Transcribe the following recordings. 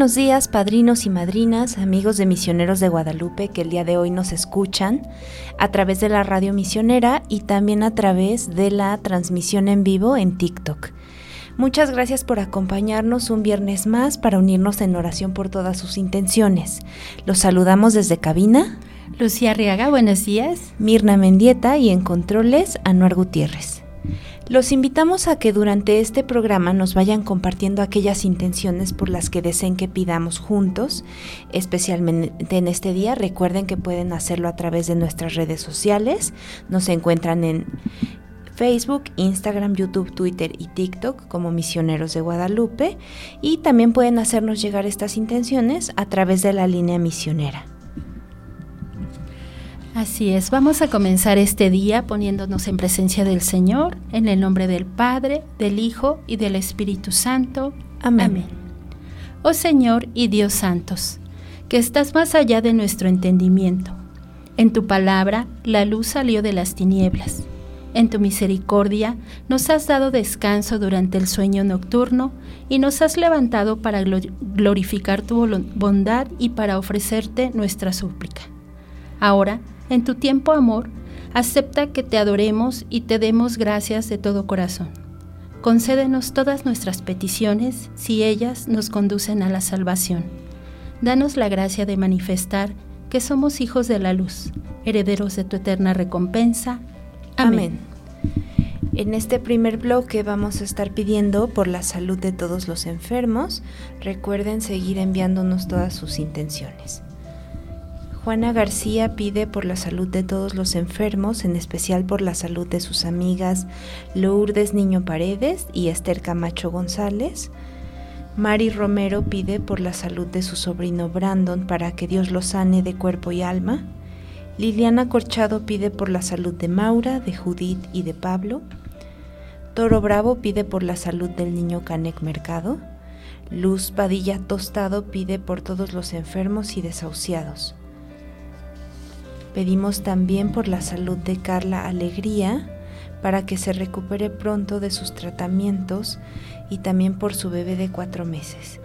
Buenos días, padrinos y madrinas, amigos de Misioneros de Guadalupe que el día de hoy nos escuchan a través de la radio misionera y también a través de la transmisión en vivo en TikTok. Muchas gracias por acompañarnos un viernes más para unirnos en oración por todas sus intenciones. Los saludamos desde cabina. Lucía Riaga, buenos días. Mirna Mendieta y en controles, Anuar Gutiérrez. Los invitamos a que durante este programa nos vayan compartiendo aquellas intenciones por las que deseen que pidamos juntos, especialmente en este día. Recuerden que pueden hacerlo a través de nuestras redes sociales. Nos encuentran en Facebook, Instagram, YouTube, Twitter y TikTok como Misioneros de Guadalupe y también pueden hacernos llegar estas intenciones a través de la línea misionera. Así es, vamos a comenzar este día poniéndonos en presencia del Señor, en el nombre del Padre, del Hijo y del Espíritu Santo. Amén. Oh Señor y Dios santos, que estás más allá de nuestro entendimiento. En tu palabra la luz salió de las tinieblas. En tu misericordia nos has dado descanso durante el sueño nocturno y nos has levantado para glorificar tu bondad y para ofrecerte nuestra súplica. Ahora, en tu tiempo, amor, acepta que te adoremos y te demos gracias de todo corazón. Concédenos todas nuestras peticiones si ellas nos conducen a la salvación. Danos la gracia de manifestar que somos hijos de la luz, herederos de tu eterna recompensa. Amén. En este primer bloque vamos a estar pidiendo por la salud de todos los enfermos. Recuerden seguir enviándonos todas sus intenciones. Juana García pide por la salud de todos los enfermos, en especial por la salud de sus amigas Lourdes Niño Paredes y Esther Camacho González. Mari Romero pide por la salud de su sobrino Brandon para que Dios lo sane de cuerpo y alma. Liliana Corchado pide por la salud de Maura, de Judith y de Pablo. Toro Bravo pide por la salud del niño Canek Mercado. Luz Padilla Tostado pide por todos los enfermos y desahuciados. Pedimos también por la salud de Carla Alegría, para que se recupere pronto de sus tratamientos y también por su bebé de cuatro meses.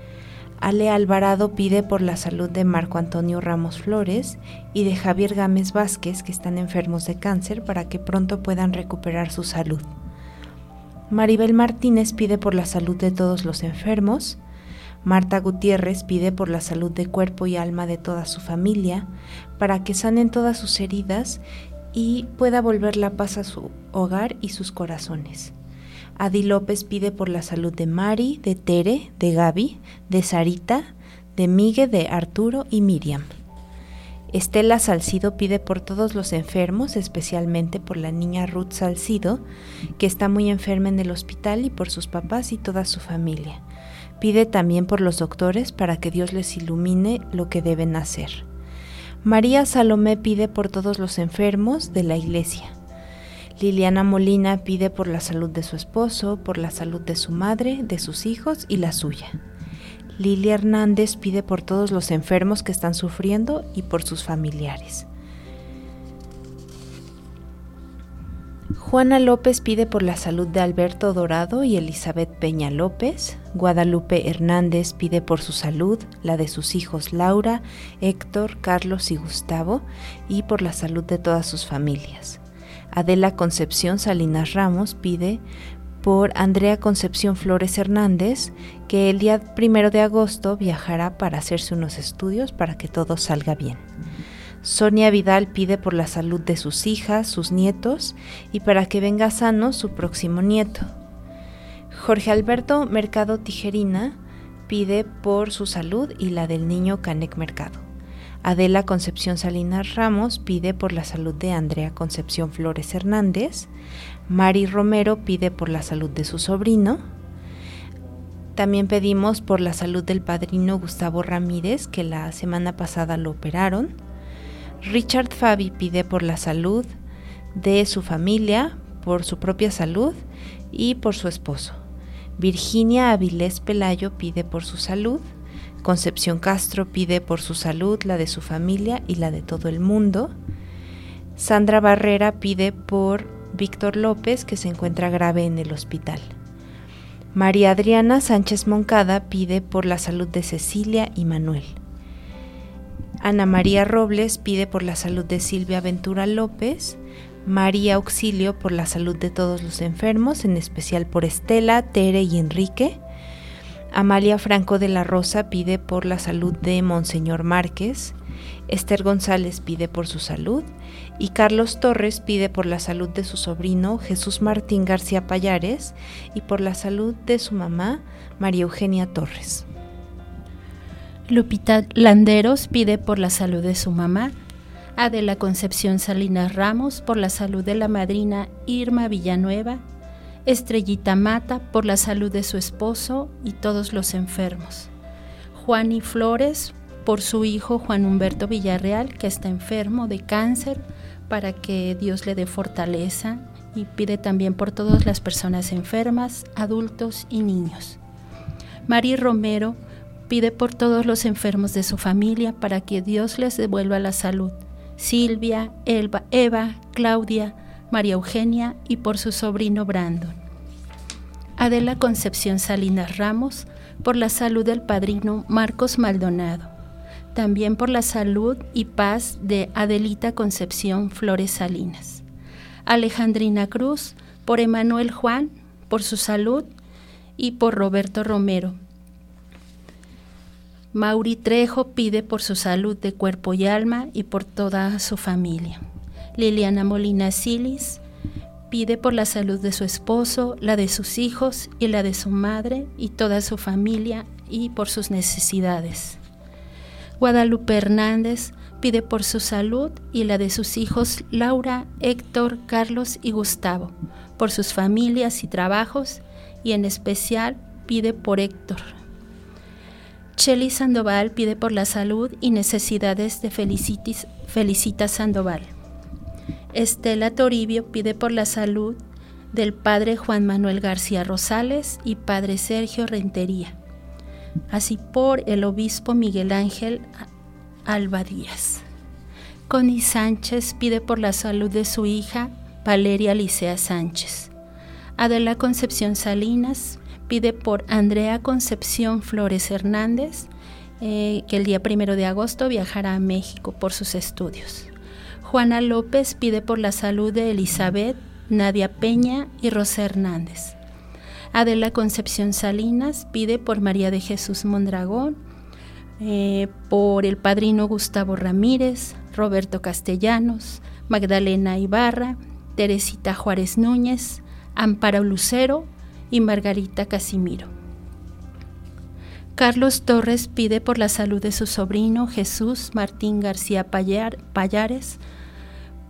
Ale Alvarado pide por la salud de Marco Antonio Ramos Flores y de Javier Gámez Vázquez, que están enfermos de cáncer, para que pronto puedan recuperar su salud. Maribel Martínez pide por la salud de todos los enfermos. Marta Gutiérrez pide por la salud de cuerpo y alma de toda su familia, para que sanen todas sus heridas y pueda volver la paz a su hogar y sus corazones. Adi López pide por la salud de Mari, de Tere, de Gaby, de Sarita, de Migue, de Arturo y Miriam. Estela Salcido pide por todos los enfermos, especialmente por la niña Ruth Salcido, que está muy enferma en el hospital, y por sus papás y toda su familia. Pide también por los doctores para que Dios les ilumine lo que deben hacer. María Salomé pide por todos los enfermos de la iglesia. Liliana Molina pide por la salud de su esposo, por la salud de su madre, de sus hijos y la suya. Lilia Hernández pide por todos los enfermos que están sufriendo y por sus familiares. Juana López pide por la salud de Alberto Dorado y Elizabeth Peña López. Guadalupe Hernández pide por su salud, la de sus hijos Laura, Héctor, Carlos y Gustavo, y por la salud de todas sus familias. Adela Concepción Salinas Ramos pide por Andrea Concepción Flores Hernández, que el día primero de agosto viajará para hacerse unos estudios para que todo salga bien. Sonia Vidal pide por la salud de sus hijas, sus nietos y para que venga sano su próximo nieto. Jorge Alberto Mercado Tijerina pide por su salud y la del niño Canek Mercado. Adela Concepción Salinas Ramos pide por la salud de Andrea Concepción Flores Hernández. Mari Romero pide por la salud de su sobrino. También pedimos por la salud del padrino Gustavo Ramírez, que la semana pasada lo operaron. Richard Fabi pide por la salud de su familia, por su propia salud y por su esposo. Virginia Avilés Pelayo pide por su salud. Concepción Castro pide por su salud, la de su familia y la de todo el mundo. Sandra Barrera pide por Víctor López, que se encuentra grave en el hospital. María Adriana Sánchez Moncada pide por la salud de Cecilia y Manuel. Ana María Robles pide por la salud de Silvia Ventura López. María Auxilio por la salud de todos los enfermos, en especial por Estela, Tere y Enrique. Amalia Franco de la Rosa pide por la salud de Monseñor Márquez, Esther González pide por su salud y Carlos Torres pide por la salud de su sobrino Jesús Martín García Payares y por la salud de su mamá María Eugenia Torres. Lupita Landeros pide por la salud de su mamá, Adela Concepción Salinas Ramos por la salud de la madrina Irma Villanueva Estrellita Mata por la salud de su esposo y todos los enfermos. Juan y Flores por su hijo Juan Humberto Villarreal, que está enfermo de cáncer, para que Dios le dé fortaleza y pide también por todas las personas enfermas, adultos y niños. Mari Romero pide por todos los enfermos de su familia para que Dios les devuelva la salud. Silvia, Elba, Eva, Claudia, María Eugenia y por su sobrino Brandon. Adela Concepción Salinas Ramos por la salud del padrino Marcos Maldonado. También por la salud y paz de Adelita Concepción Flores Salinas. Alejandrina Cruz por Emanuel Juan por su salud y por Roberto Romero. Mauri Trejo pide por su salud de cuerpo y alma y por toda su familia. Liliana Molina Silis pide por la salud de su esposo, la de sus hijos y la de su madre y toda su familia y por sus necesidades. Guadalupe Hernández pide por su salud y la de sus hijos Laura, Héctor, Carlos y Gustavo, por sus familias y trabajos y en especial pide por Héctor. Chely Sandoval pide por la salud y necesidades de Felicitis, Felicita Sandoval. Estela Toribio pide por la salud del padre Juan Manuel García Rosales y padre Sergio Rentería, así por el obispo Miguel Ángel Alba Díaz. Connie Sánchez pide por la salud de su hija Valeria Licea Sánchez. Adela Concepción Salinas pide por Andrea Concepción Flores Hernández, eh, que el día primero de agosto viajará a México por sus estudios. Juana López pide por la salud de Elizabeth, Nadia Peña y Rosa Hernández. Adela Concepción Salinas pide por María de Jesús Mondragón, eh, por el padrino Gustavo Ramírez, Roberto Castellanos, Magdalena Ibarra, Teresita Juárez Núñez, Amparo Lucero y Margarita Casimiro. Carlos Torres pide por la salud de su sobrino Jesús Martín García Payares,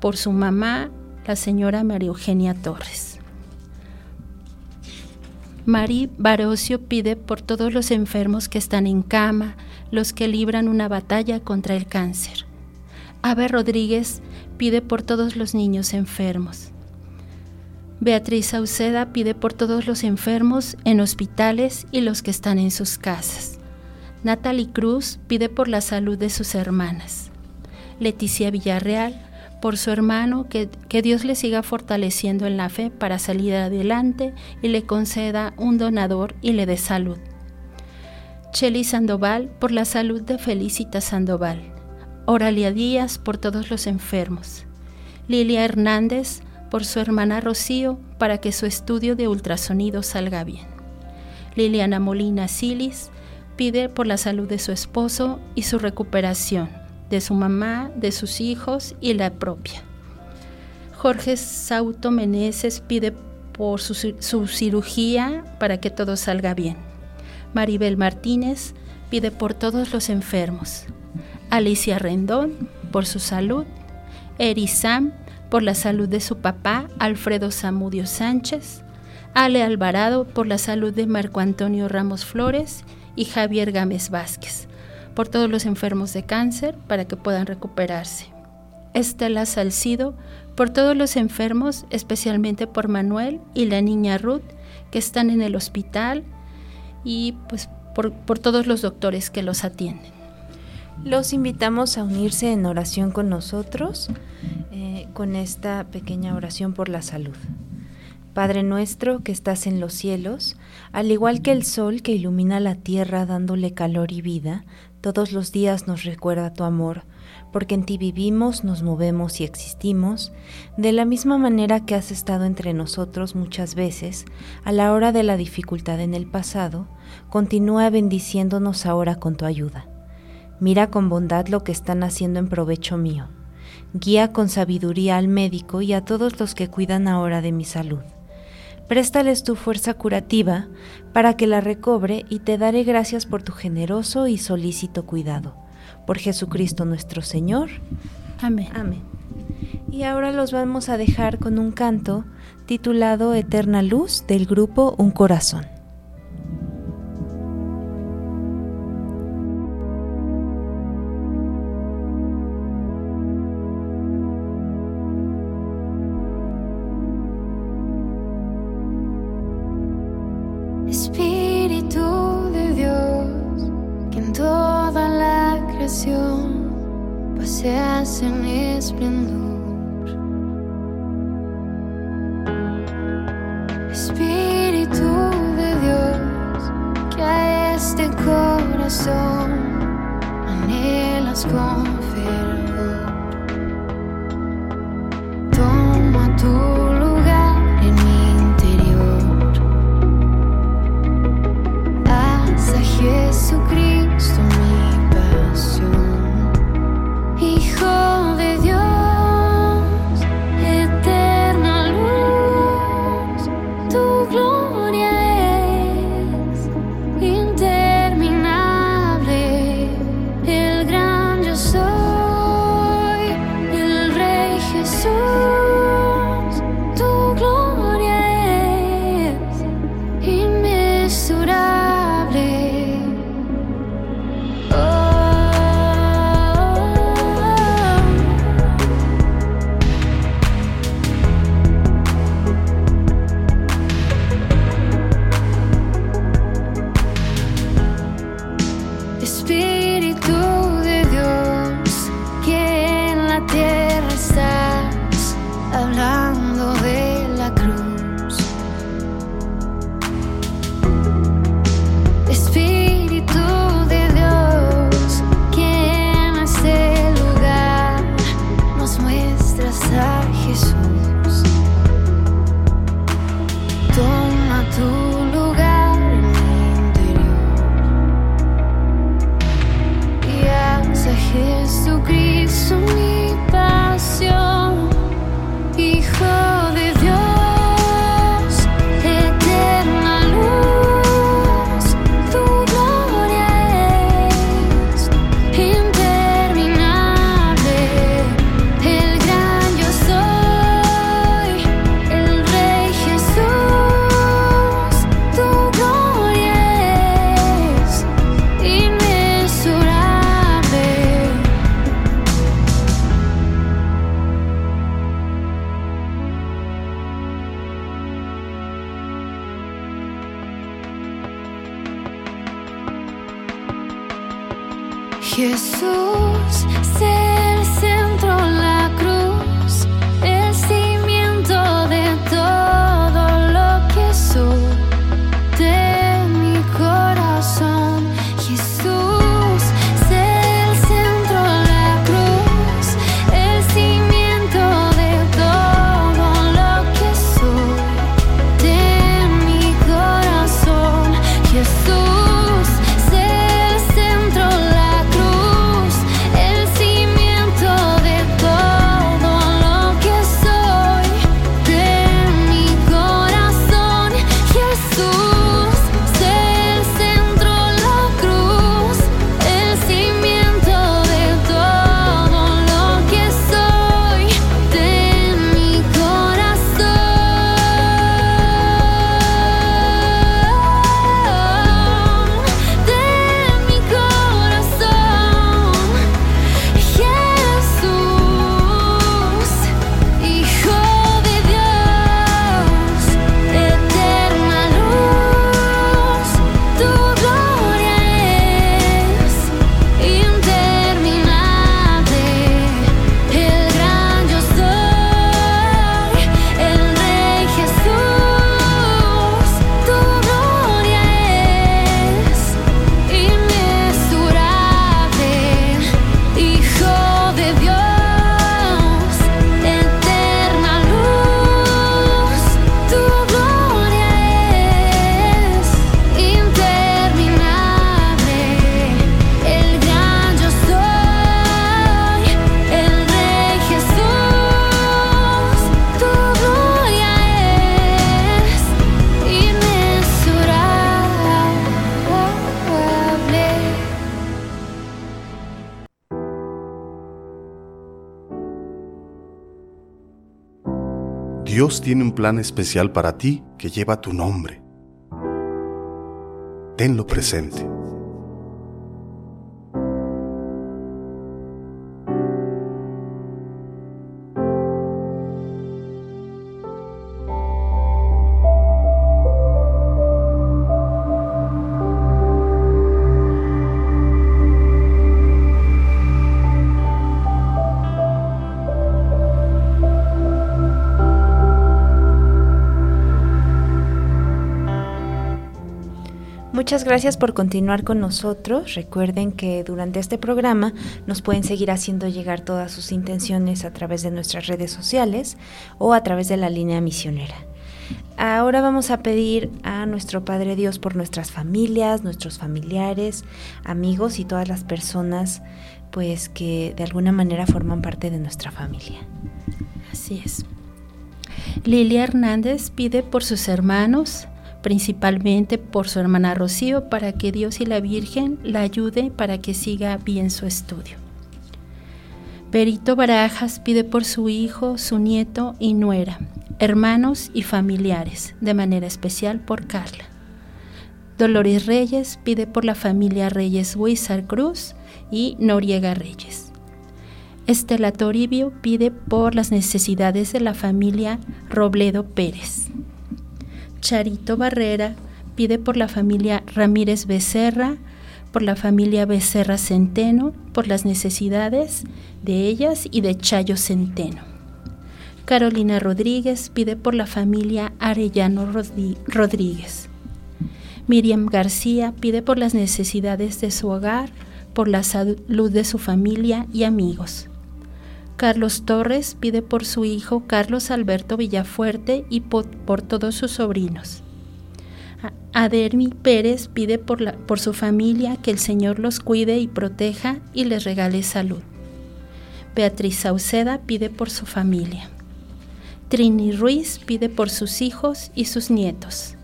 por su mamá, la señora María Eugenia Torres. Mari Barocio pide por todos los enfermos que están en cama, los que libran una batalla contra el cáncer. Ave Rodríguez pide por todos los niños enfermos. Beatriz Sauceda pide por todos los enfermos en hospitales y los que están en sus casas. Natalie Cruz pide por la salud de sus hermanas. Leticia Villarreal por su hermano, que, que, Dios le siga fortaleciendo en la fe para salir adelante y le conceda un donador y le dé salud. Cheli Sandoval por la salud de Felicita Sandoval. Oralia Díaz por todos los enfermos. Lilia Hernández por su hermana Rocío para que su estudio de ultrasonido salga bien. Liliana Molina Silis pide por la salud de su esposo y su recuperación, de su mamá, de sus hijos y la propia. Jorge Sauto Meneses pide por su, su cirugía para que todo salga bien. Maribel Martínez pide por todos los enfermos. Alicia Rendón por su salud. Eri Sam por la salud de su papá, Alfredo Zamudio Sánchez. Ale Alvarado por la salud de Marco Antonio Ramos Flores y Javier Gámez Vázquez, por todos los enfermos de cáncer para que puedan recuperarse. Estela Salcido por todos los enfermos, especialmente por Manuel y la niña Ruth que están en el hospital y pues por, por todos los doctores que los atienden. Los invitamos a unirse en oración con nosotros, eh, con esta pequeña oración por la salud. Padre nuestro que estás en los cielos, al igual que el sol que ilumina la tierra dándole calor y vida, todos los días nos recuerda tu amor, porque en ti vivimos, nos movemos y existimos, de la misma manera que has estado entre nosotros muchas veces, a la hora de la dificultad en el pasado, continúa bendiciéndonos ahora con tu ayuda. Mira con bondad lo que están haciendo en provecho mío. Guía con sabiduría al médico y a todos los que cuidan ahora de mi salud Préstales tu fuerza curativa para que la recobre y te daré gracias por tu generoso y solícito cuidado. Por Jesucristo nuestro Señor. Amén. Amén. Y ahora los vamos a dejar con un canto titulado Eterna Luz del grupo Un Corazón. En esplendor. Espíritu Dios tiene un plan especial para ti que lleva tu nombre. Tenlo presente. Muchas gracias por continuar con nosotros. Recuerden que durante este programa nos pueden seguir haciendo llegar todas sus intenciones a través de nuestras redes sociales o a través de la línea misionera. Ahora vamos a pedir a nuestro Padre Dios por nuestras familias, nuestros familiares, amigos y todas las personas pues que de alguna manera forman parte de nuestra familia. Así es. Lilia Hernández pide por sus hermanos, principalmente por su hermana Rocío, para que Dios y la Virgen la ayude para que siga bien su estudio. Perito Barajas pide por su hijo, su nieto y nuera, hermanos y familiares, de manera especial por Carla. Dolores Reyes pide por la familia Reyes Huizar Cruz y Noriega Reyes. Estela Toribio pide por las necesidades de la familia Robledo Pérez. Charito Barrera pide por la familia Ramírez Becerra, por la familia Becerra Centeno, por las necesidades de ellas y de Chayo Centeno. Carolina Rodríguez pide por la familia Arellano Rodríguez. Miriam García pide por las necesidades de su hogar, por la salud de su familia y amigos. Carlos Torres pide por su hijo Carlos Alberto Villafuerte y por, todos sus sobrinos. Adermi Pérez pide por, la, por su familia que el Señor los cuide y proteja y les regale salud. Beatriz Sauceda pide por su familia. Trini Ruiz pide por sus hijos y sus nietos.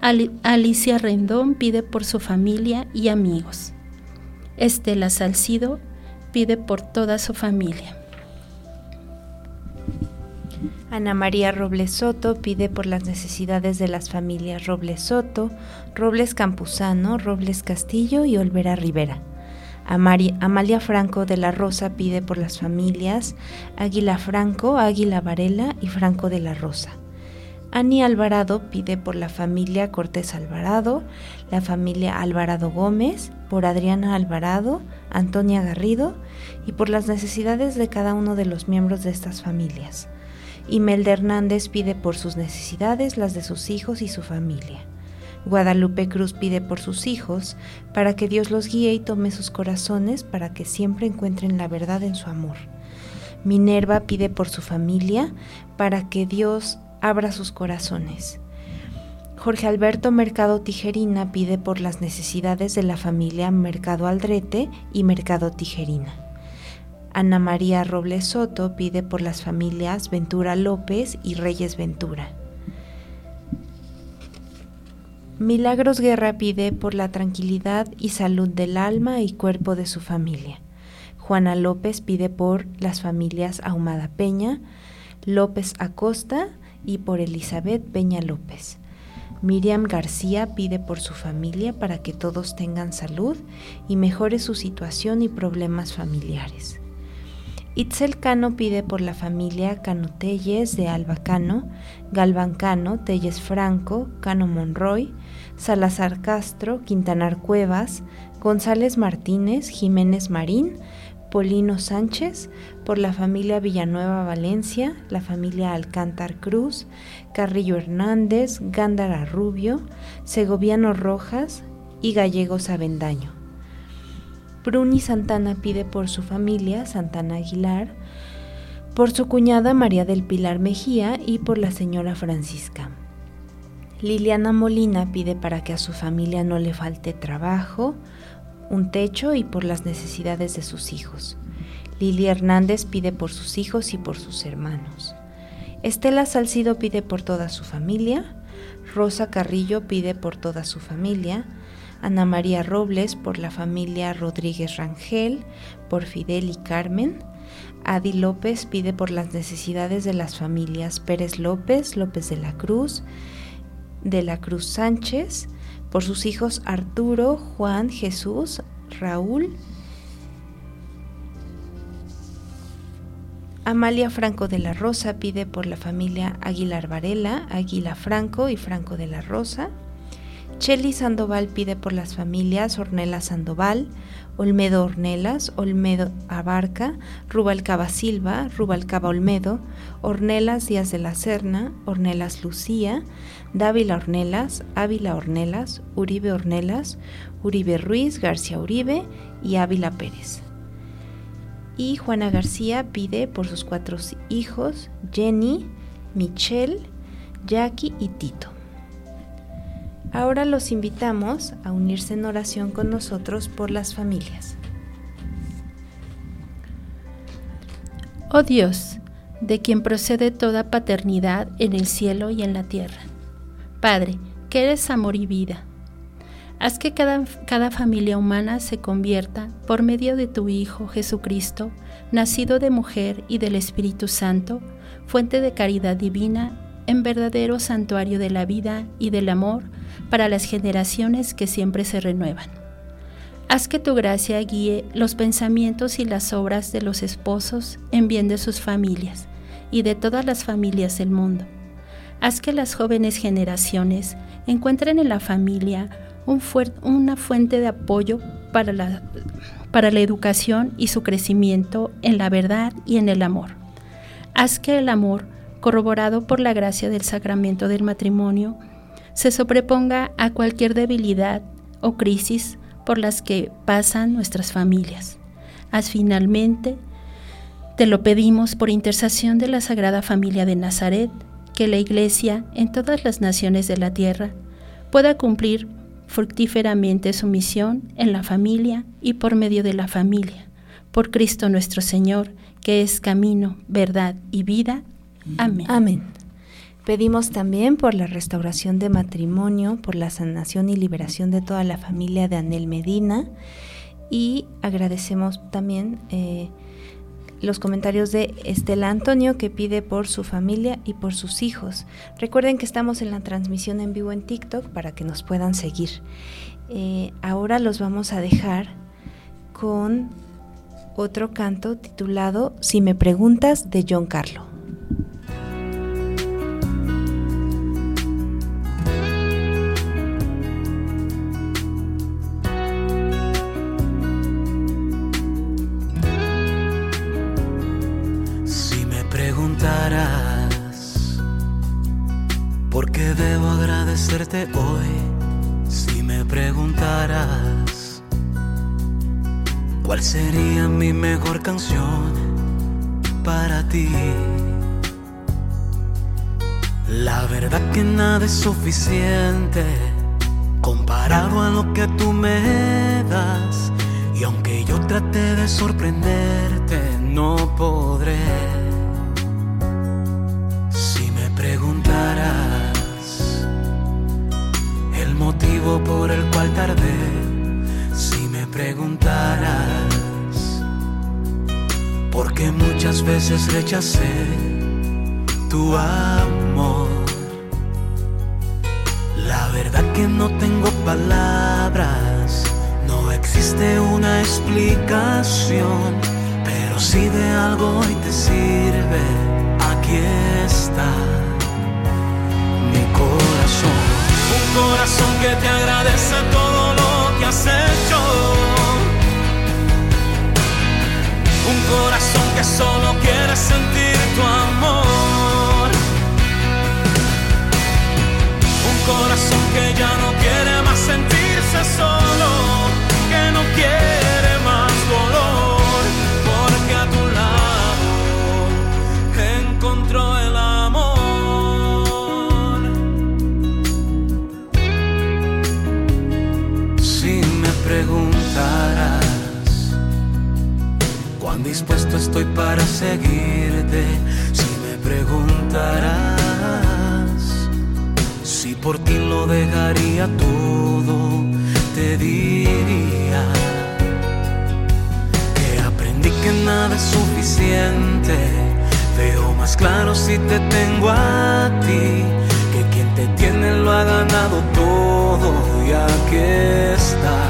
Alicia Rendón pide por su familia y amigos. Estela Salcido pide por toda su familia. Ana María Robles Soto pide por las necesidades de las familias Robles Soto, Robles Campuzano, Robles Castillo y Olvera Rivera. Amalia Franco de la Rosa pide por las familias Águila Franco, Águila Varela y Franco de la Rosa. Ani Alvarado pide por la familia Cortés Alvarado, la familia Alvarado Gómez, por Adriana Alvarado, Antonia Garrido y por las necesidades de cada uno de los miembros de estas familias. Imelda Hernández pide por sus necesidades, las de sus hijos y su familia. Guadalupe Cruz pide por sus hijos, para que Dios los guíe y tome sus corazones, para que siempre encuentren la verdad en su amor. Minerva pide por su familia, para que Dios abra sus corazones. Jorge Alberto Mercado Tijerina pide por las necesidades de la familia Mercado Aldrete y Mercado Tijerina. Ana María Robles Soto pide por las familias Ventura López y Reyes Ventura. Milagros Guerra pide por la tranquilidad y salud del alma y cuerpo de su familia. Juana López pide por las familias Ahumada Peña, López Acosta y por Elizabeth Peña López. Miriam García pide por su familia para que todos tengan salud y mejore su situación y problemas familiares. Itzel Cano pide por la familia Cano Telles de Alba Cano, Galván Cano, Telles Franco, Cano Monroy, Salazar Castro, Quintanar Cuevas, González Martínez, Jiménez Marín, Polino Sánchez, por la familia Villanueva Valencia, la familia Alcántar Cruz, Carrillo Hernández, Gándara Rubio, Segoviano Rojas y Gallegos Avendaño. Bruni Santana pide por su familia, Santana Aguilar, por su cuñada María del Pilar Mejía y por la señora Francisca. Liliana Molina pide para que a su familia no le falte trabajo, un techo y por las necesidades de sus hijos. Lili Hernández pide por sus hijos y por sus hermanos. Estela Salcido pide por toda su familia. Rosa Carrillo pide por toda su familia. Ana María Robles por la familia Rodríguez Rangel, por Fidel y Carmen, Adi López pide por las necesidades de las familias Pérez López, López de la Cruz, de la Cruz Sánchez, por sus hijos Arturo, Juan, Jesús, Raúl. Amalia Franco de la Rosa pide por la familia Aguilar Varela, Aguila Franco y Franco de la Rosa. Cheli Sandoval pide por las familias Ornella Sandoval, Olmedo Ornelas, Olmedo Abarca, Rubalcaba Silva, Rubalcaba Olmedo, Ornelas Díaz de la Serna, Ornelas Lucía, Dávila Ornelas, Ávila Ornelas, Uribe Ornelas, Uribe Ruiz, García Uribe y Ávila Pérez. Y Juana García pide por sus cuatro hijos, Jenny, Michelle, Jackie y Tito. Ahora los invitamos a unirse en oración con nosotros por las familias. Oh Dios, de quien procede toda paternidad en el cielo y en la tierra. Padre, que eres amor y vida. Haz que cada, cada, familia humana se convierta, por medio de tu Hijo Jesucristo, nacido de mujer y del Espíritu Santo, fuente de caridad divina, en verdadero santuario de la vida y del amor, para las generaciones que siempre se renuevan. Haz que tu gracia guíe los pensamientos y las obras de los esposos en bien de sus familias y de todas las familias del mundo. Haz que las jóvenes generaciones encuentren en la familia una fuente de apoyo para la, para la educación y su crecimiento en la verdad y en el amor. Haz que el amor, corroborado por la gracia del sacramento del matrimonio, se sobreponga a cualquier debilidad o crisis por las que pasan nuestras familias. Haz finalmente, te lo pedimos por intercesión de la Sagrada Familia de Nazaret, que la Iglesia en todas las naciones de la tierra pueda cumplir fructíferamente su misión en la familia y por medio de la familia. Por Cristo nuestro Señor, que es camino, verdad y vida. Amén. Amén. Pedimos también por la restauración de matrimonio, por la sanación y liberación de toda la familia de Anel Medina y agradecemos también eh, los comentarios de Estela Antonio que pide por su familia y por sus hijos. Recuerden que estamos en la transmisión en vivo en TikTok para que nos puedan seguir. Eh, ahora los vamos a dejar con otro canto titulado Si me preguntas de John Carlo. Verdad que nada es suficiente comparado a lo que tú me das. Y aunque yo trate de sorprenderte, no podré. motivo por el cual tardé, si me preguntaras, porque muchas veces rechacé tu amor. Verdad que no tengo palabras, no existe una explicación, pero si de algo hoy te sirve, aquí está mi corazón corazón que te agradece todo lo que has hecho. Un corazón que solo quiere sentir tu amor. Corazón que ya no quiere más sentirse solo, que no quiere más dolor, porque a tu lado encontró el dispuesto estoy para seguirte. Si me preguntarás si por ti lo dejaría todo, te diría que aprendí que nada es suficiente. Veo más claro si te tengo a ti, que quien te tiene lo ha ganado todo y aquí está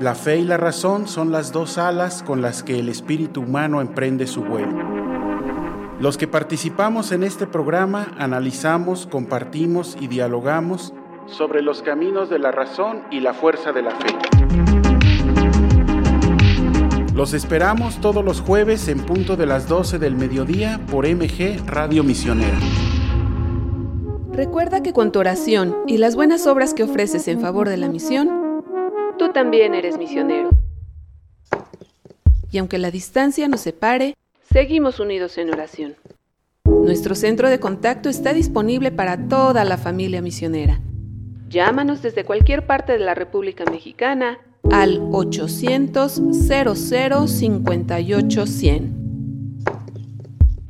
la fe y la razón son las dos alas con las que el espíritu humano emprende su vuelo. Los que participamos en este programa analizamos, compartimos y dialogamos sobre los caminos de la razón y la fuerza de la fe. Los esperamos todos los jueves en punto de las 12 del mediodía por MG Radio Misionera. Recuerda que con tu oración y las buenas obras que ofreces en favor de la misión, tú también eres misionero. Y aunque la distancia nos separe, seguimos unidos en oración. Nuestro centro de contacto está disponible para toda la familia misionera. Llámanos desde cualquier parte de la República Mexicana al 800 00 58 100.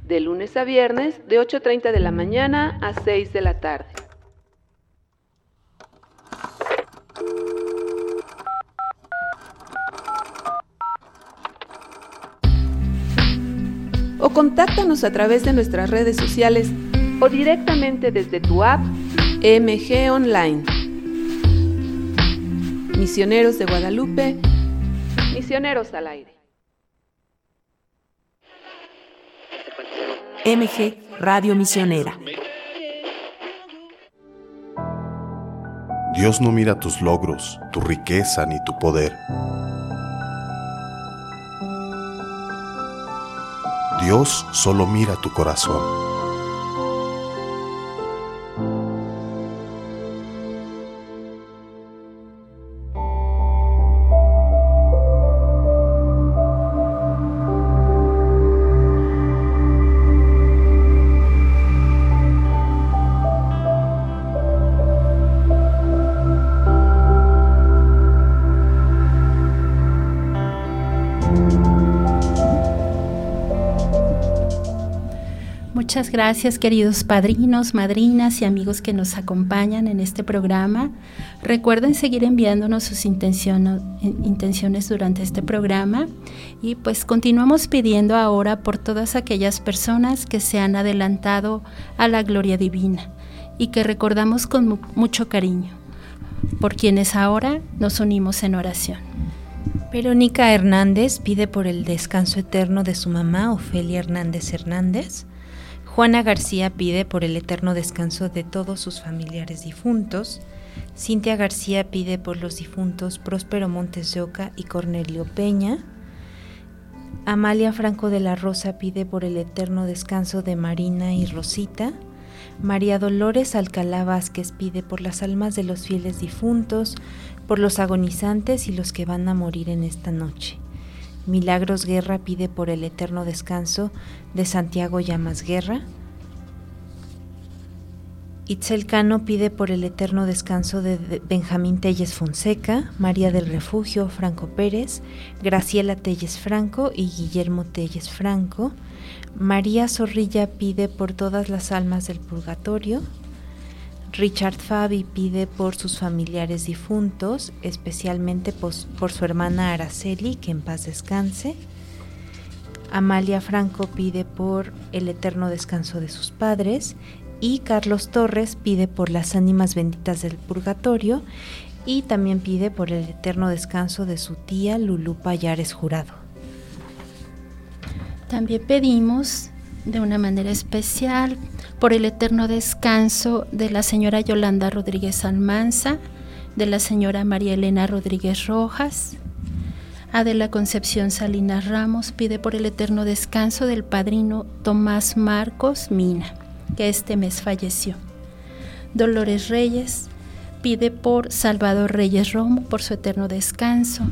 De lunes a viernes, de 8.30 de la mañana a 6 de la tarde. O contáctanos a través de nuestras redes sociales o directamente desde tu app MG Online. Misioneros de Guadalupe, misioneros al aire. MG Radio Misionera. Dios no mira tus logros, tu riqueza ni tu poder. Dios solo mira tu corazón. Muchas gracias queridos padrinos, madrinas y amigos que nos acompañan en este programa. Recuerden seguir enviándonos sus intenciones, intenciones durante este programa y pues continuamos pidiendo ahora por todas aquellas personas que se han adelantado a la gloria divina y que recordamos con mu mucho cariño, por quienes ahora nos unimos en oración. Verónica Hernández pide por el descanso eterno de su mamá, Ofelia Hernández Hernández. Juana García pide por el eterno descanso de todos sus familiares difuntos. Cintia García pide por los difuntos Próspero Montes de Oca y Cornelio Peña. Amalia Franco de la Rosa pide por el eterno descanso de Marina y Rosita. María Dolores Alcalá Vázquez pide por las almas de los fieles difuntos, por los agonizantes y los que van a morir en esta noche. Milagros Guerra pide por el eterno descanso de Santiago Llamas Guerra. Itzel Cano pide por el eterno descanso de Benjamín Telles Fonseca, María del Refugio Franco Pérez, Graciela Telles Franco y Guillermo Telles Franco. María Zorrilla pide por todas las almas del purgatorio. Richard Fabi pide por sus familiares difuntos, especialmente por su hermana Araceli, que en paz descanse. Amalia Franco pide por el eterno descanso de sus padres y Carlos Torres pide por las ánimas benditas del purgatorio y también pide por el eterno descanso de su tía Lulú Payares Jurado. También pedimos de una manera especial por el eterno descanso de la señora Yolanda Rodríguez Almanza, de la señora María Elena Rodríguez Rojas, Adela Concepción Salinas Ramos pide por el eterno descanso del padrino Tomás Marcos Mina que este mes falleció. Dolores Reyes pide por Salvador Reyes Romo por su eterno descanso.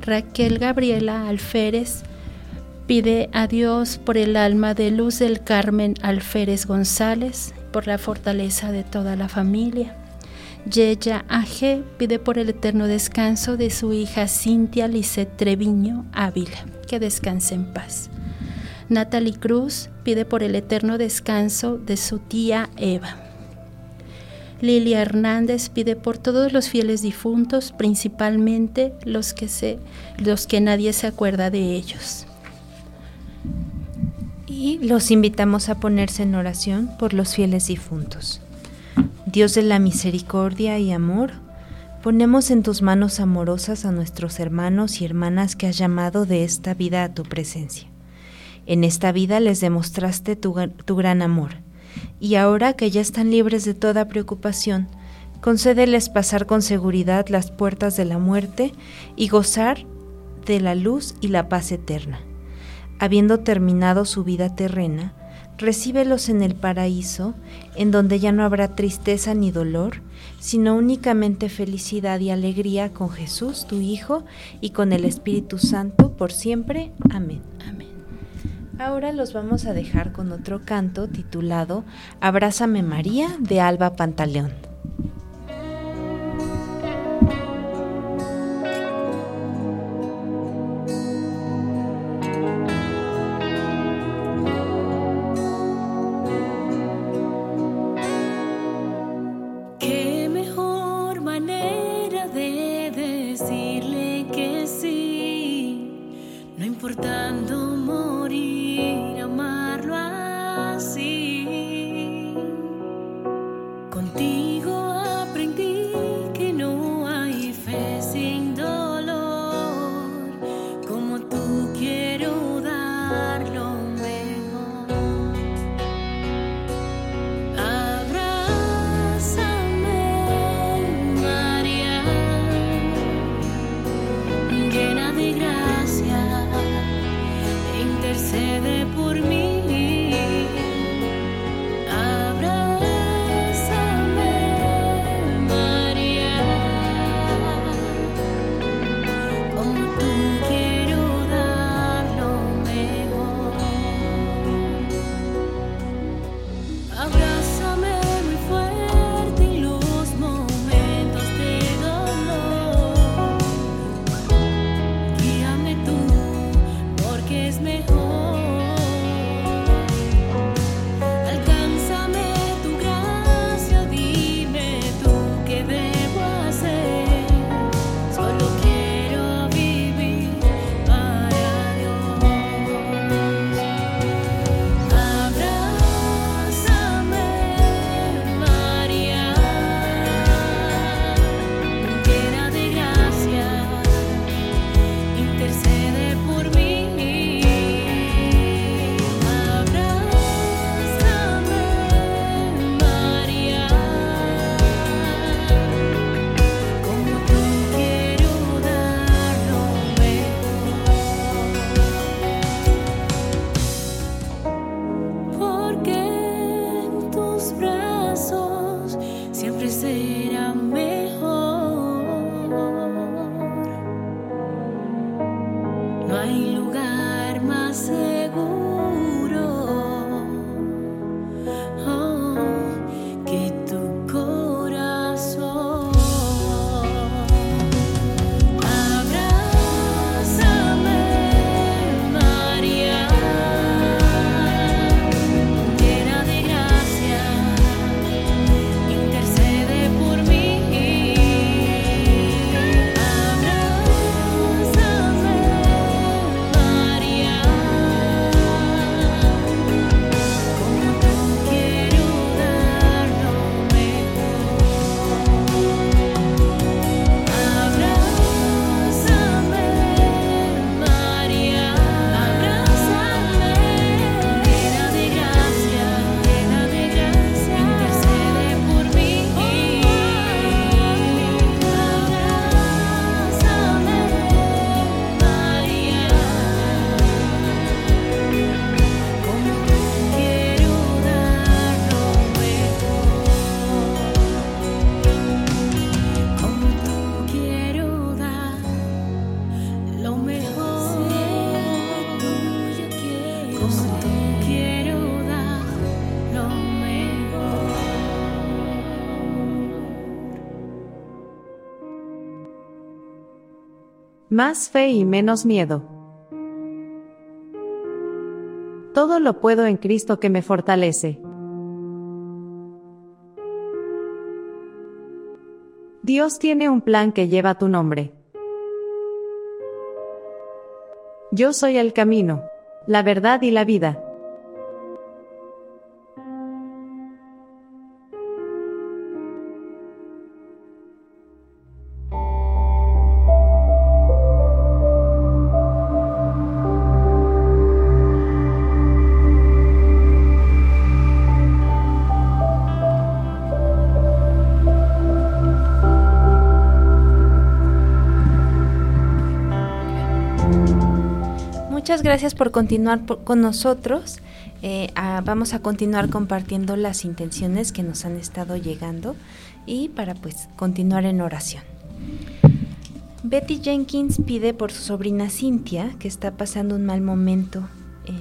Raquel Gabriela Alférez pide a Dios por el alma de Luz del Carmen Alférez González, por la fortaleza de toda la familia. Yeya AG pide por el eterno descanso de su hija Cintia Lisset Treviño Ávila, que descanse en paz. Natalie Cruz pide por el eterno descanso de su tía Eva. Lilia Hernández pide por todos los fieles difuntos, principalmente los que, se, los que nadie se acuerda de ellos. Y los invitamos a ponerse en oración por los fieles difuntos. Dios de la misericordia y amor, ponemos en tus manos amorosas a nuestros hermanos y hermanas que has llamado de esta vida a tu presencia. En esta vida les demostraste tu, gran amor, y ahora que ya están libres de toda preocupación, concédeles pasar con seguridad las puertas de la muerte y gozar de la luz y la paz eterna. Habiendo terminado su vida terrena, recíbelos en el paraíso, en donde ya no habrá tristeza ni dolor, sino únicamente felicidad y alegría con Jesús, tu Hijo, y con el Espíritu Santo, por siempre. Amén. Amén. Ahora los vamos a dejar con otro canto titulado Abrázame María de Alba Pantaleón. Más fe y menos miedo. Todo lo puedo en Cristo que me fortalece. Dios tiene un plan que lleva tu nombre. Yo soy el camino, la verdad y la vida. Gracias por continuar con nosotros. Eh, vamos a continuar compartiendo las intenciones que nos han estado llegando y para pues continuar en oración. Betty Jenkins pide por su sobrina Cintia, que está pasando un mal momento eh,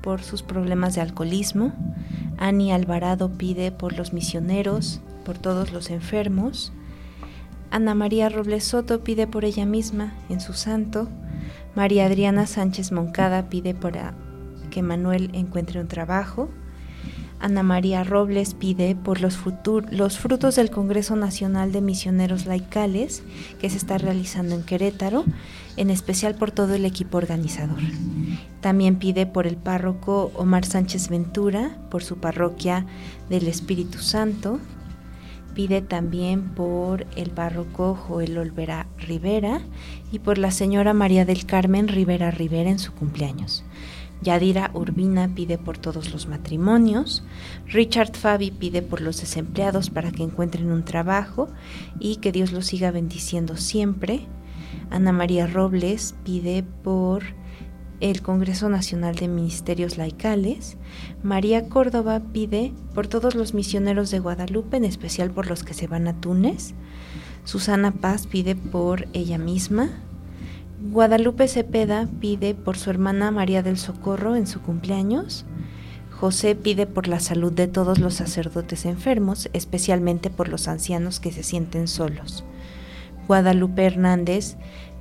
por sus problemas de alcoholismo. Annie Alvarado pide por los misioneros, por todos los enfermos. Ana María Robles Soto pide por ella misma, en su santo. María Adriana Sánchez Moncada pide para que Manuel encuentre un trabajo. Ana María Robles pide por los, los, frutos del Congreso Nacional de Misioneros Laicales que se está realizando en Querétaro, en especial por todo el equipo organizador. También pide por el párroco Omar Sánchez Ventura, por su parroquia del Espíritu Santo, Pide también por el párroco Joel Olvera Rivera y por la señora María del Carmen Rivera Rivera en su cumpleaños. Yadira Urbina pide por todos los matrimonios. Richard Fabi pide por los desempleados para que encuentren un trabajo y que Dios los siga bendiciendo siempre. Ana María Robles pide por el Congreso Nacional de Ministerios Laicales, María Córdoba pide por todos los misioneros de Guadalupe, en especial por los que se van a Túnez. Susana Paz pide por ella misma. Guadalupe Cepeda pide por su hermana María del Socorro en su cumpleaños. José pide por la salud de todos los sacerdotes enfermos, especialmente por los ancianos que se sienten solos. Guadalupe Hernández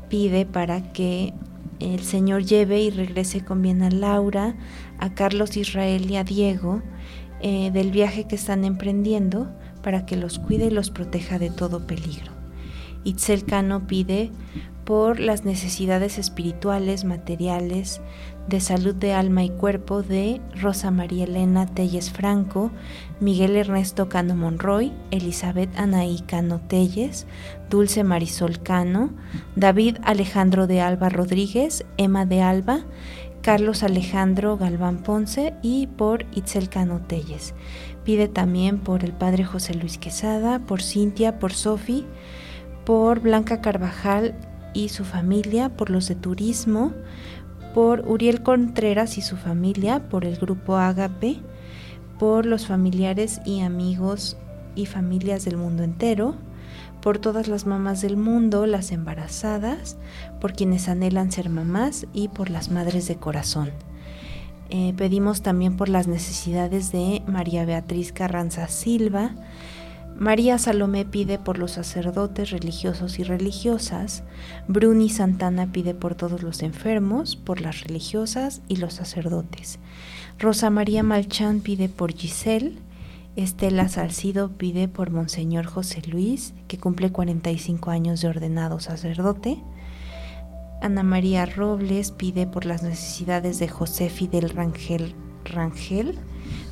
pide para que el Señor lleve y regrese con bien a Laura, a Carlos Israel y a Diego eh, del viaje que están emprendiendo para que los cuide y los proteja de todo peligro. Itzel Cano pide por las necesidades espirituales, materiales, de salud de alma y cuerpo de Rosa María Elena Telles Franco, Miguel Ernesto Cano Monroy, Elizabeth Anaí Cano Telles, Dulce Marisol Cano, David Alejandro de Alba Rodríguez, Emma de Alba, Carlos Alejandro Galván Ponce y por Itzel Cano Telles. Pide también por el padre José Luis Quesada, por Cintia, por Sofi, por Blanca Carvajal y su familia, por los de turismo, por Uriel Contreras y su familia, por el grupo Agape, por los familiares y amigos y familias del mundo entero, por todas las mamás del mundo, las embarazadas, por quienes anhelan ser mamás y por las madres de corazón. Eh, pedimos también por las necesidades de María Beatriz Carranza Silva. María Salomé pide por los sacerdotes religiosos y religiosas. Bruni Santana pide por todos los enfermos, por las religiosas y los sacerdotes. Rosa María Malchán pide por Giselle. Estela Salcido pide por Monseñor José Luis, que cumple 45 años de ordenado sacerdote. Ana María Robles pide por las necesidades de José Fidel Rangel, Rangel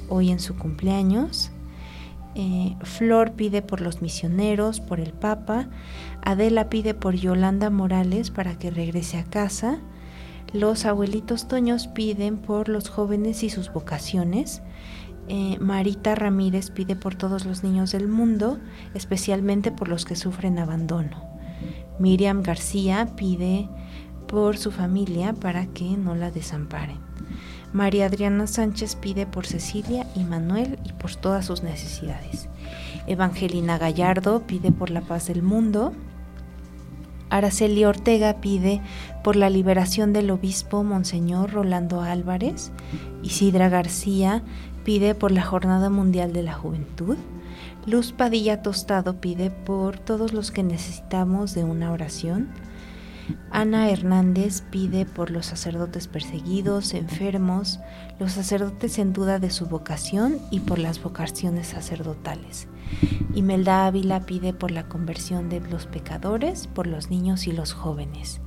hoy en su cumpleaños. Eh, Flor pide por los misioneros, por el Papa. Adela pide por Yolanda Morales para que regrese a casa. Los abuelitos Toños piden por los jóvenes y sus vocaciones. Eh, Marita Ramírez pide por todos los niños del mundo, especialmente por los que sufren abandono. Miriam García pide por su familia para que no la desamparen. María Adriana Sánchez pide por Cecilia y Manuel y por todas sus necesidades. Evangelina Gallardo pide por la paz del mundo. Araceli Ortega pide por la liberación del obispo Monseñor Rolando Álvarez. Isidra García pide por la Jornada Mundial de la Juventud. Luz Padilla Tostado pide por todos los que necesitamos de una oración. Ana Hernández pide por los sacerdotes perseguidos, enfermos, los sacerdotes en duda de su vocación y por las vocaciones sacerdotales. Imelda Ávila pide por la conversión de los pecadores, por los niños y los jóvenes.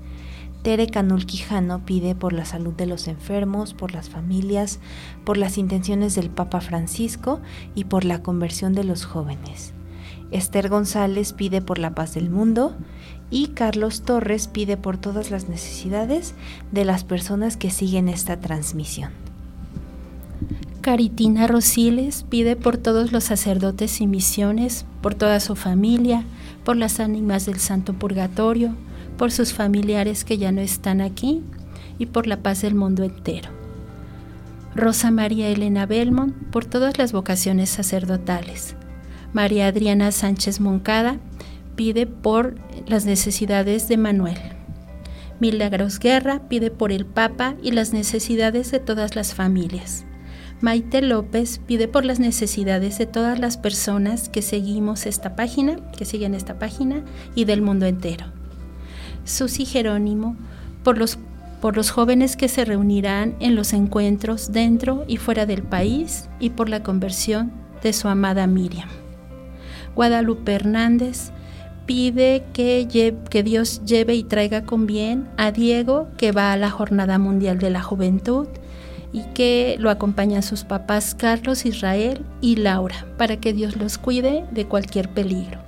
Tere Canul Quijano pide por la salud de los enfermos, por las familias, por las intenciones del Papa Francisco y por la conversión de los jóvenes. Esther González pide por la paz del mundo y Carlos Torres pide por todas las necesidades de las personas que siguen esta transmisión. Caritina Rosiles pide por todos los sacerdotes y misiones, por toda su familia, por las ánimas del Santo Purgatorio, por sus familiares que ya no están aquí y por la paz del mundo entero. Rosa María Elena Belmont por todas las vocaciones sacerdotales. María Adriana Sánchez Moncada pide por las necesidades de Manuel. Milagros Guerra pide por el Papa y las necesidades de todas las familias. Maite López pide por las necesidades de todas las personas que seguimos esta página, que siguen esta página y del mundo entero. Susi Jerónimo por los, por los jóvenes que se reunirán en los encuentros dentro y fuera del país y por la conversión de su amada Miriam. Guadalupe Hernández pide que, que Dios lleve y traiga con bien a Diego, que va a la Jornada Mundial de la Juventud, y que lo acompañan sus papás Carlos, Israel y Laura, para que Dios los cuide de cualquier peligro.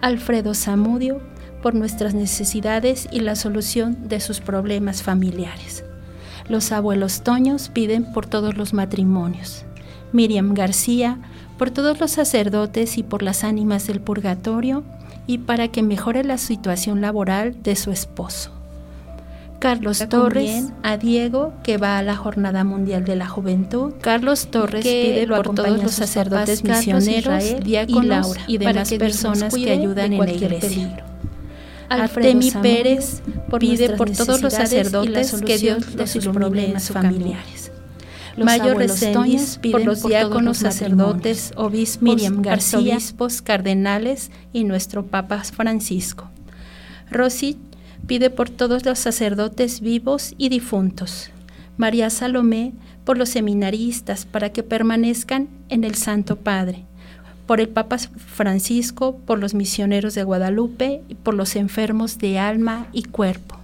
Alfredo Zamudio, por nuestras necesidades y la solución de sus problemas familiares. Los abuelos Toños piden por todos los matrimonios. Miriam García, por todos los sacerdotes y por las ánimas del purgatorio, y para que mejore la situación laboral de su esposo. Carlos Torres a Diego que va a la Jornada Mundial de la Juventud. Carlos Torres pide por todos los sacerdotes misioneros, y Laura y demás personas que ayudan en la iglesia. Artemi Pérez pide por todos los sacerdotes que Dios de sus problemas Mayor Reséndiz por los diáconos, sacerdotes, obispos, Miriam García, obispos, cardenales y nuestro Papa Francisco. Rosy pide por todos los sacerdotes vivos y difuntos. María Salomé por los seminaristas para que permanezcan en el Santo Padre. Por el Papa Francisco, por los misioneros de Guadalupe y por los enfermos de alma y cuerpo.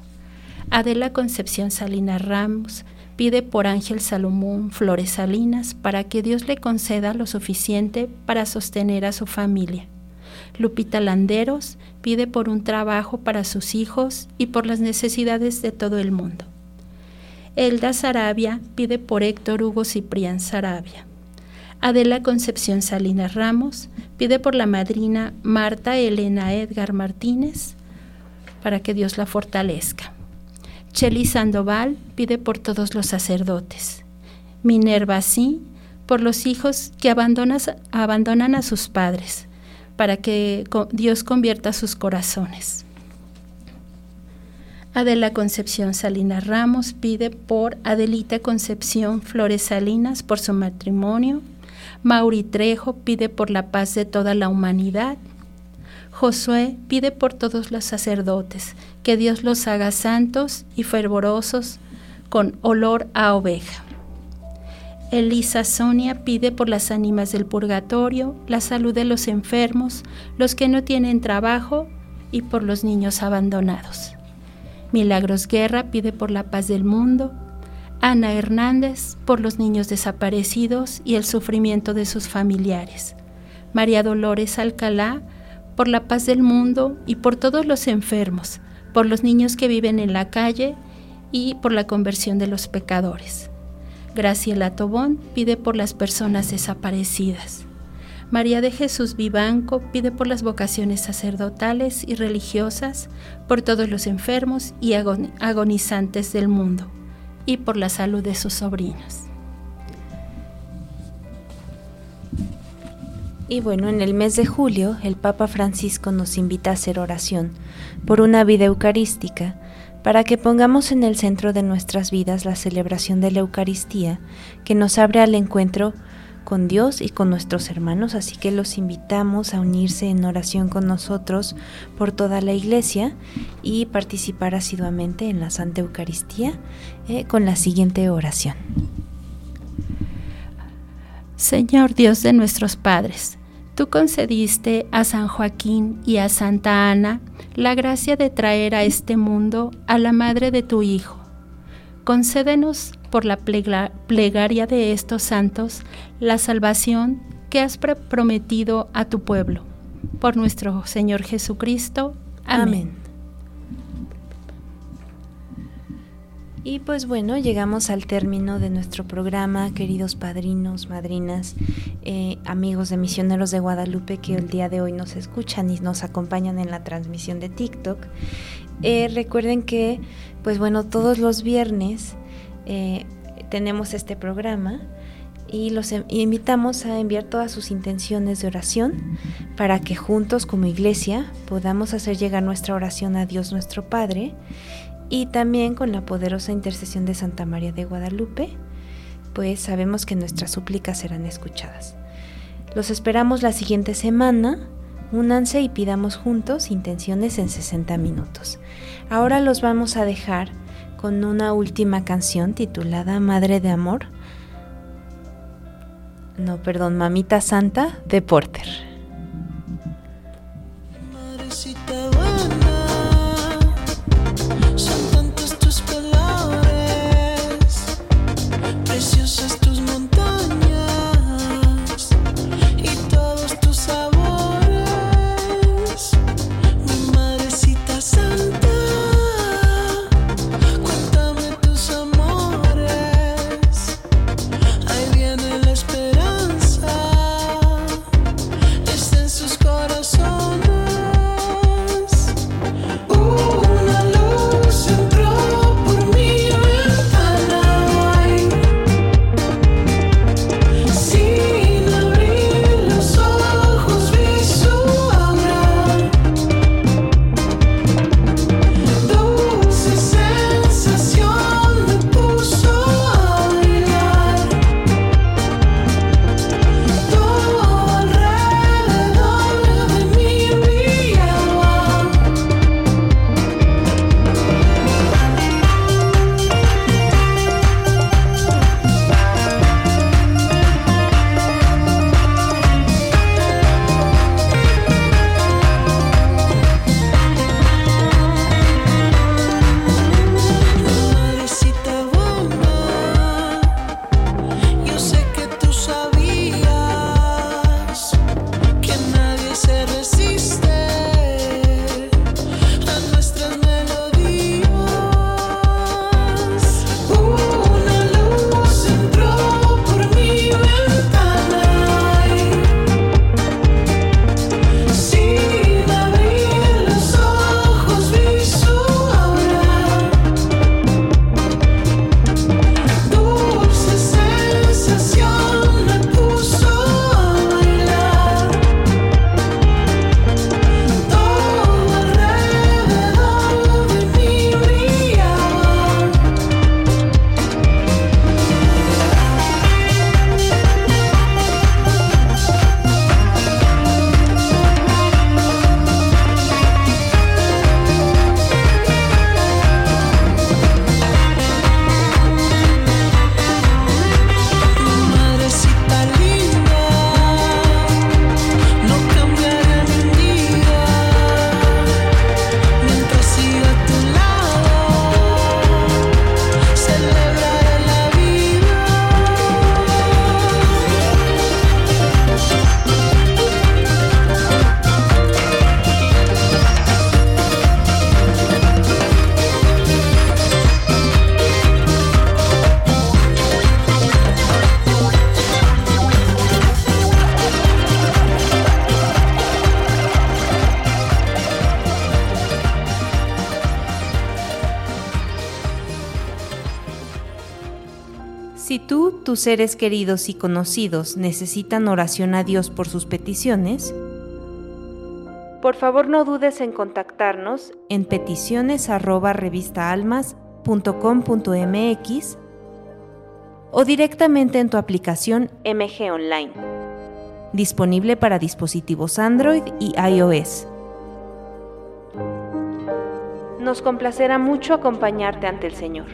Adela Concepción Salinas Ramos, pide por Ángel Salomón Flores Salinas para que Dios le conceda lo suficiente para sostener a su familia. Lupita Landeros pide por un trabajo para sus hijos y por las necesidades de todo el mundo. Elda Sarabia pide por Héctor Hugo Ciprián Sarabia. Adela Concepción Salinas Ramos pide por la madrina Marta Elena Edgar Martínez para que Dios la fortalezca. Cheli Sandoval pide por todos los sacerdotes. Minerva sí, por los hijos que abandonan a sus padres. para que Dios convierta sus corazones. Adela Concepción Salinas Ramos pide por Adelita Concepción Flores Salinas por su matrimonio. Mauri Trejo pide por la paz de toda la humanidad. Josué pide por todos los sacerdotes, que Dios los haga santos y fervorosos con olor a oveja. Elisa Sonia pide por las ánimas del purgatorio, la salud de los enfermos, los que no tienen trabajo y por los niños abandonados. Milagros Guerra pide por la paz del mundo. Ana Hernández por los niños desaparecidos y el sufrimiento de sus familiares. María Dolores Alcalá por la paz del mundo y por todos los enfermos, por los niños que viven en la calle y por la conversión de los pecadores. Graciela Tobón pide por las personas desaparecidas. María de Jesús Vivanco pide por las vocaciones sacerdotales y religiosas, por todos los enfermos y agonizantes del mundo, y por la salud de sus sobrinos. Y bueno, en el mes de julio el Papa Francisco nos invita a hacer oración por una vida eucarística para que pongamos en el centro de nuestras vidas la celebración de la Eucaristía, que nos abre al encuentro con Dios y con nuestros hermanos, así que los invitamos a unirse en oración con nosotros por toda la iglesia y participar asiduamente en la Santa Eucaristía eh, con la siguiente oración. Señor Dios de nuestros padres, Tú concediste a San Joaquín y a Santa Ana la gracia de traer a este mundo a la madre de tu Hijo. Concédenos por la plegaria de estos santos la salvación que has prometido a tu pueblo. Por nuestro Señor Jesucristo. Amén. Y pues bueno, llegamos al término de nuestro programa, queridos padrinos, madrinas, eh, amigos de Misioneros de Guadalupe que el día de hoy nos escuchan y nos acompañan en la transmisión de TikTok. Eh, recuerden que, pues bueno, todos los viernes eh, tenemos este programa y los em, invitamos a enviar todas sus intenciones de oración para que juntos como iglesia podamos hacer llegar nuestra oración a Dios nuestro Padre y también con la poderosa intercesión de Santa María de Guadalupe, pues sabemos que nuestras súplicas serán escuchadas. Los esperamos la siguiente semana. Únanse y pidamos juntos intenciones en 60 minutos. Ahora los vamos a dejar con una última canción titulada Madre de Amor. No, perdón, Mamita Santa de Porter. Tus seres queridos y conocidos necesitan oración a Dios por sus peticiones, por favor no dudes en contactarnos en peticiones@revistaalmas.com.mx o directamente en tu aplicación MG Online, disponible para dispositivos Android y iOS. Nos complacerá mucho acompañarte ante el Señor.